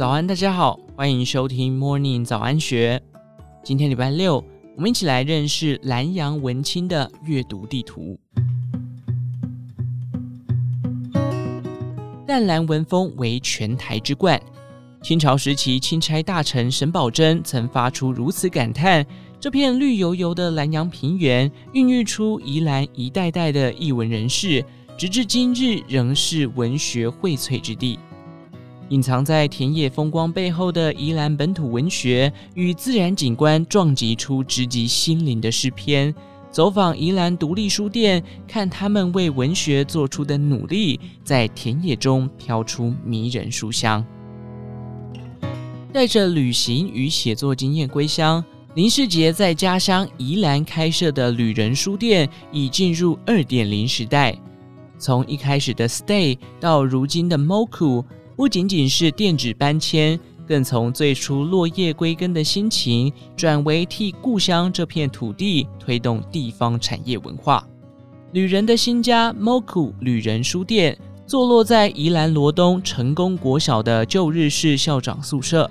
早安，大家好，欢迎收听 Morning 早安学。今天礼拜六，我们一起来认识兰阳文钦的阅读地图。淡蓝文风为全台之冠。清朝时期，钦差大臣沈葆桢曾发出如此感叹：这片绿油油的兰阳平原，孕育出宜兰一代代的艺文人士，直至今日仍是文学荟萃之地。隐藏在田野风光背后的宜兰本土文学与自然景观，撞击出直击心灵的诗篇。走访宜兰独立书店，看他们为文学做出的努力，在田野中飘出迷人书香。带着旅行与写作经验归乡，林士杰在家乡宜兰开设的旅人书店，已进入二点零时代。从一开始的 Stay 到如今的 Moku。不仅仅是电子搬迁，更从最初落叶归根的心情，转为替故乡这片土地推动地方产业文化。旅人的新家 Moku 旅人书店，坐落在宜兰罗东成功国小的旧日式校长宿舍。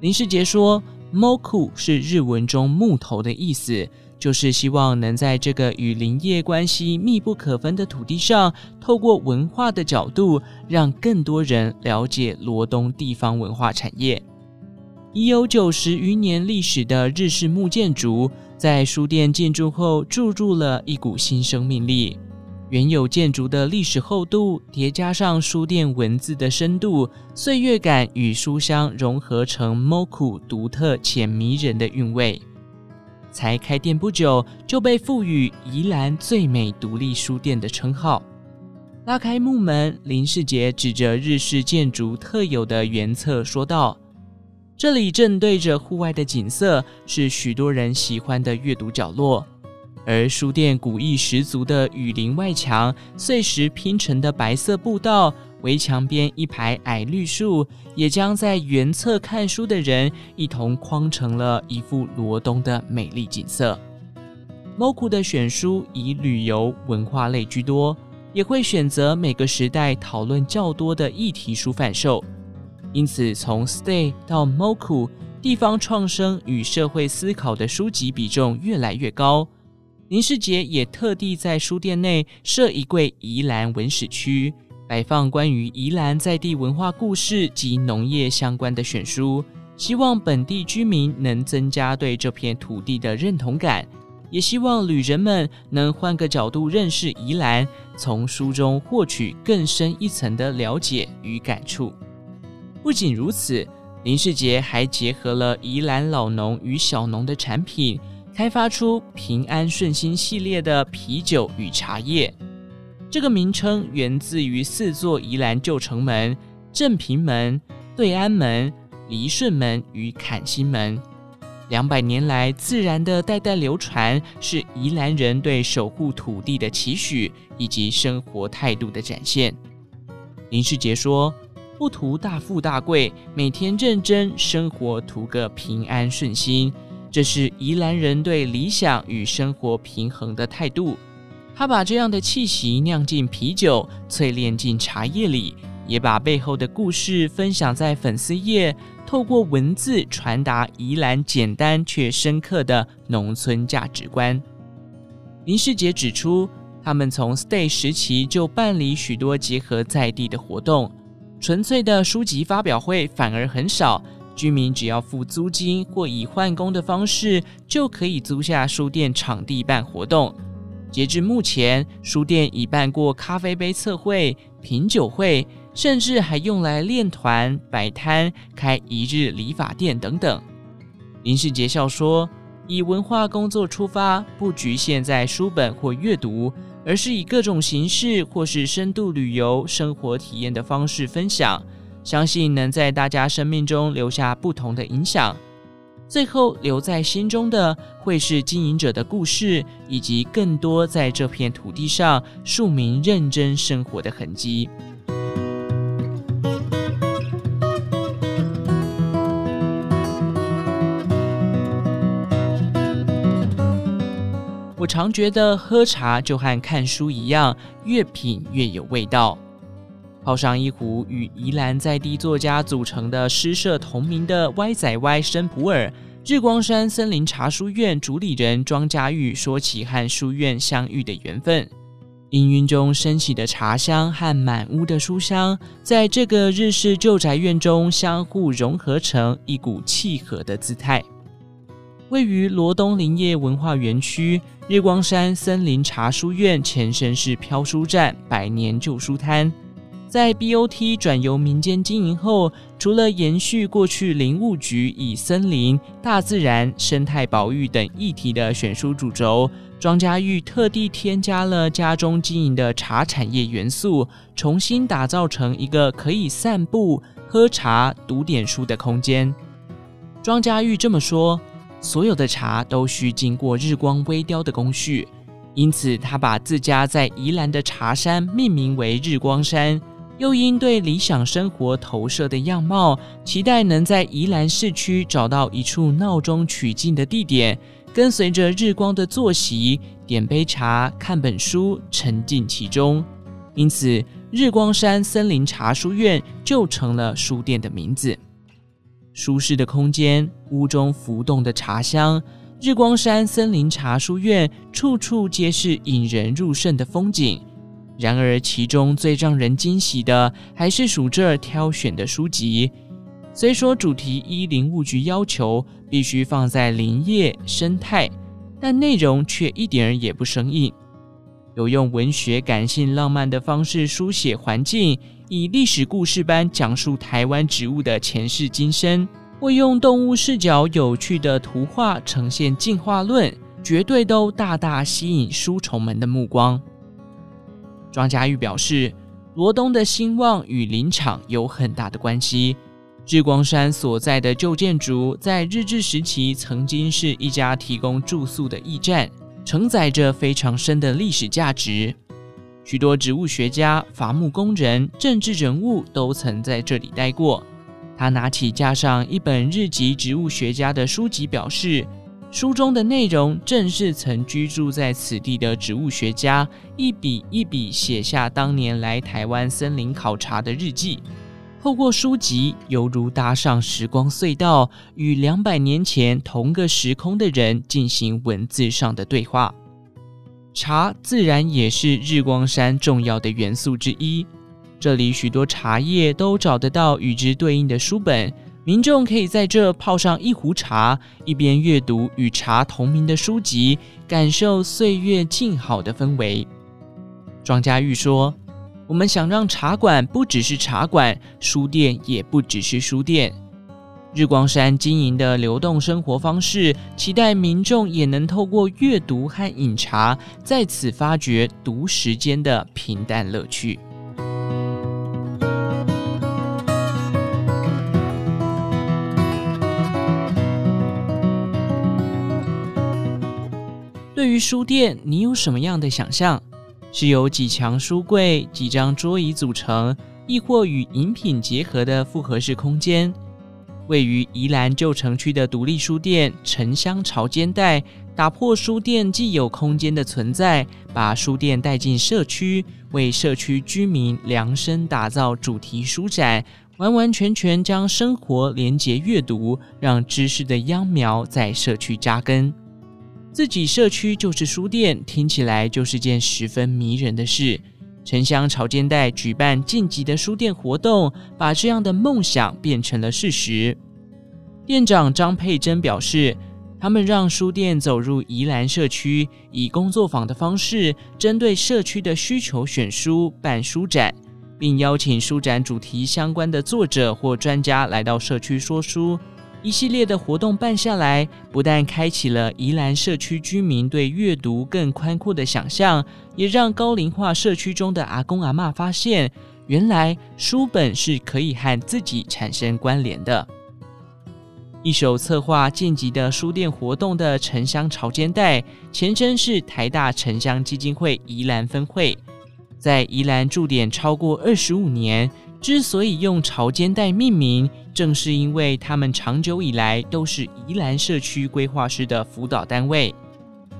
林世杰说：“Moku 是日文中木头的意思。”就是希望能在这个与林业关系密不可分的土地上，透过文化的角度，让更多人了解罗东地方文化产业。已有九十余年历史的日式木建筑，在书店进驻后，注入了一股新生命力。原有建筑的历史厚度，叠加上书店文字的深度，岁月感与书香融合成 Moku 独特且迷人的韵味。才开店不久，就被赋予宜兰最美独立书店的称号。拉开木门，林世杰指着日式建筑特有的原侧说道：“这里正对着户外的景色，是许多人喜欢的阅读角落。而书店古意十足的雨林外墙，碎石拼成的白色步道。”围墙边一排矮绿树，也将在原侧看书的人一同框成了一幅罗东的美丽景色。Moku 的选书以旅游文化类居多，也会选择每个时代讨论较多的议题书贩售。因此，从 Stay 到 Moku，地方创生与社会思考的书籍比重越来越高。林世杰也特地在书店内设一柜宜兰文史区。摆放关于宜兰在地文化故事及农业相关的选书，希望本地居民能增加对这片土地的认同感，也希望旅人们能换个角度认识宜兰，从书中获取更深一层的了解与感触。不仅如此，林世杰还结合了宜兰老农与小农的产品，开发出平安顺心系列的啤酒与茶叶。这个名称源自于四座宜兰旧城门：正平门、对安门、离顺门与坎心门。两百年来，自然的代代流传，是宜兰人对守护土地的期许以及生活态度的展现。林世杰说：“不图大富大贵，每天认真生活，图个平安顺心，这是宜兰人对理想与生活平衡的态度。”他把这样的气息酿进啤酒，淬炼进茶叶里，也把背后的故事分享在粉丝页，透过文字传达宜兰简单却深刻的农村价值观。林世杰指出，他们从 Stay 时期就办理许多结合在地的活动，纯粹的书籍发表会反而很少，居民只要付租金或以换工的方式，就可以租下书店场地办活动。截至目前，书店已办过咖啡杯测绘、品酒会，甚至还用来练团、摆摊、开一日理发店等等。林世杰笑说：“以文化工作出发，不局限在书本或阅读，而是以各种形式或是深度旅游、生活体验的方式分享，相信能在大家生命中留下不同的影响。”最后留在心中的，会是经营者的故事，以及更多在这片土地上庶民认真生活的痕迹。我常觉得喝茶就和看书一样，越品越有味道。泡上一壶与宜兰在地作家组成的诗社同名的歪仔歪生普洱，日光山森林茶书院主理人庄家玉说起和书院相遇的缘分。氤氲中升起的茶香和满屋的书香，在这个日式旧宅院中相互融合成一股契合的姿态。位于罗东林业文化园区，日光山森林茶书院前身是飘书站百年旧书摊，在 BOT 转由民间经营后，除了延续过去林务局以森林、大自然、生态保育等议题的选书主轴。庄家玉特地添加了家中经营的茶产业元素，重新打造成一个可以散步、喝茶、读点书的空间。庄家玉这么说：“所有的茶都需经过日光微雕的工序，因此他把自家在宜兰的茶山命名为日光山。又因对理想生活投射的样貌，期待能在宜兰市区找到一处闹中取静的地点。”跟随着日光的作息，点杯茶，看本书，沉浸其中。因此，日光山森林茶书院就成了书店的名字。舒适的空间，屋中浮动的茶香，日光山森林茶书院处处皆是引人入胜的风景。然而，其中最让人惊喜的，还是属这挑选的书籍。虽说主题依林务局要求必须放在林业生态，但内容却一点儿也不生硬，有用文学感性浪漫的方式书写环境，以历史故事般讲述台湾植物的前世今生，或用动物视角有趣的图画呈现进化论，绝对都大大吸引书虫们的目光。庄家玉表示，罗东的兴旺与林场有很大的关系。日光山所在的旧建筑，在日治时期曾经是一家提供住宿的驿站，承载着非常深的历史价值。许多植物学家、伐木工人、政治人物都曾在这里待过。他拿起架上一本日籍植物学家的书籍，表示，书中的内容正是曾居住在此地的植物学家一笔一笔写下当年来台湾森林考察的日记。透过书籍，犹如搭上时光隧道，与两百年前同个时空的人进行文字上的对话。茶自然也是日光山重要的元素之一。这里许多茶叶都找得到与之对应的书本，民众可以在这泡上一壶茶，一边阅读与茶同名的书籍，感受岁月静好的氛围。庄家玉说。我们想让茶馆不只是茶馆，书店也不只是书店。日光山经营的流动生活方式，期待民众也能透过阅读和饮茶，在此发掘读时间的平淡乐趣。对于书店，你有什么样的想象？是由几墙书柜、几张桌椅组成，亦或与饮品结合的复合式空间。位于宜兰旧城区的独立书店城乡潮间带，打破书店既有空间的存在，把书店带进社区，为社区居民量身打造主题书展，完完全全将生活连结阅读，让知识的秧苗在社区扎根。自己社区就是书店，听起来就是件十分迷人的事。城乡潮间带举办晋级的书店活动，把这样的梦想变成了事实。店长张佩珍表示，他们让书店走入宜兰社区，以工作坊的方式，针对社区的需求选书、办书展，并邀请书展主题相关的作者或专家来到社区说书。一系列的活动办下来，不但开启了宜兰社区居民对阅读更宽阔的想象，也让高龄化社区中的阿公阿嬷发现，原来书本是可以和自己产生关联的。一手策划晋级的书店活动的城乡潮间带，前身是台大城乡基金会宜兰分会，在宜兰驻点超过二十五年。之所以用潮间带命名，正是因为他们长久以来都是宜兰社区规划师的辅导单位，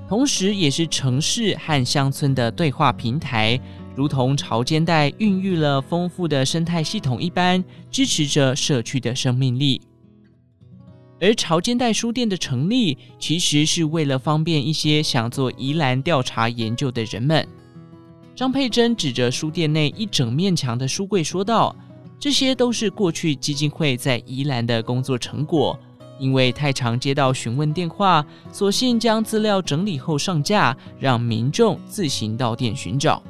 同时也是城市和乡村的对话平台，如同潮间带孕育了丰富的生态系统一般，支持着社区的生命力。而潮间带书店的成立，其实是为了方便一些想做宜兰调查研究的人们。张佩珍指着书店内一整面墙的书柜说道：“这些都是过去基金会在宜兰的工作成果。因为太常接到询问电话，索性将资料整理后上架，让民众自行到店寻找。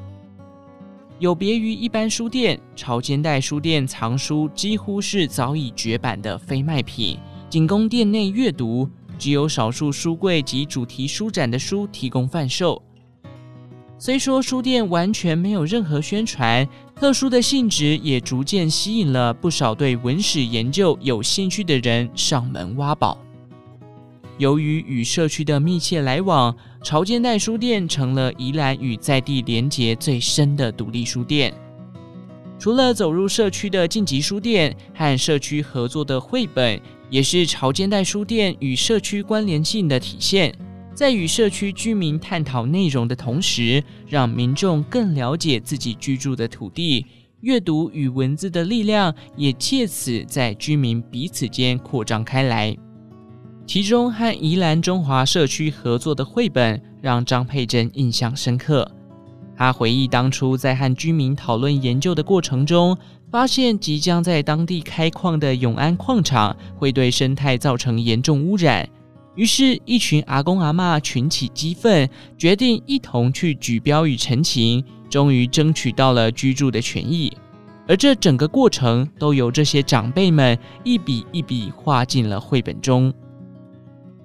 有别于一般书店，潮间带书店藏书几乎是早已绝版的非卖品。”仅供店内阅读，只有少数书柜及主题书展的书提供贩售。虽说书店完全没有任何宣传，特殊的性质也逐渐吸引了不少对文史研究有兴趣的人上门挖宝。由于与社区的密切来往，潮间带书店成了宜兰与在地连结最深的独立书店。除了走入社区的晋级书店和社区合作的绘本，也是潮间带书店与社区关联性的体现。在与社区居民探讨内容的同时，让民众更了解自己居住的土地。阅读与文字的力量也借此在居民彼此间扩张开来。其中和宜兰中华社区合作的绘本，让张佩珍印象深刻。他回忆当初在和居民讨论研究的过程中，发现即将在当地开矿的永安矿场会对生态造成严重污染，于是，一群阿公阿嬷群起激愤，决定一同去举标语陈情，终于争取到了居住的权益。而这整个过程都由这些长辈们一笔一笔画进了绘本中。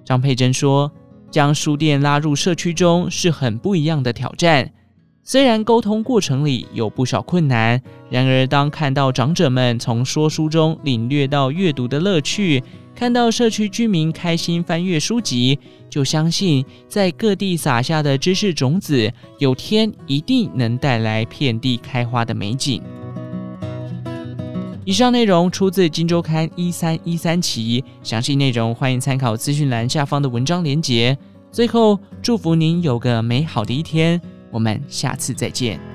张佩珍说：“将书店拉入社区中是很不一样的挑战。”虽然沟通过程里有不少困难，然而当看到长者们从说书中领略到阅读的乐趣，看到社区居民开心翻阅书籍，就相信在各地撒下的知识种子，有天一定能带来遍地开花的美景。以上内容出自《今周刊》一三一三期，详细内容欢迎参考资讯栏下方的文章连结。最后，祝福您有个美好的一天。我们下次再见。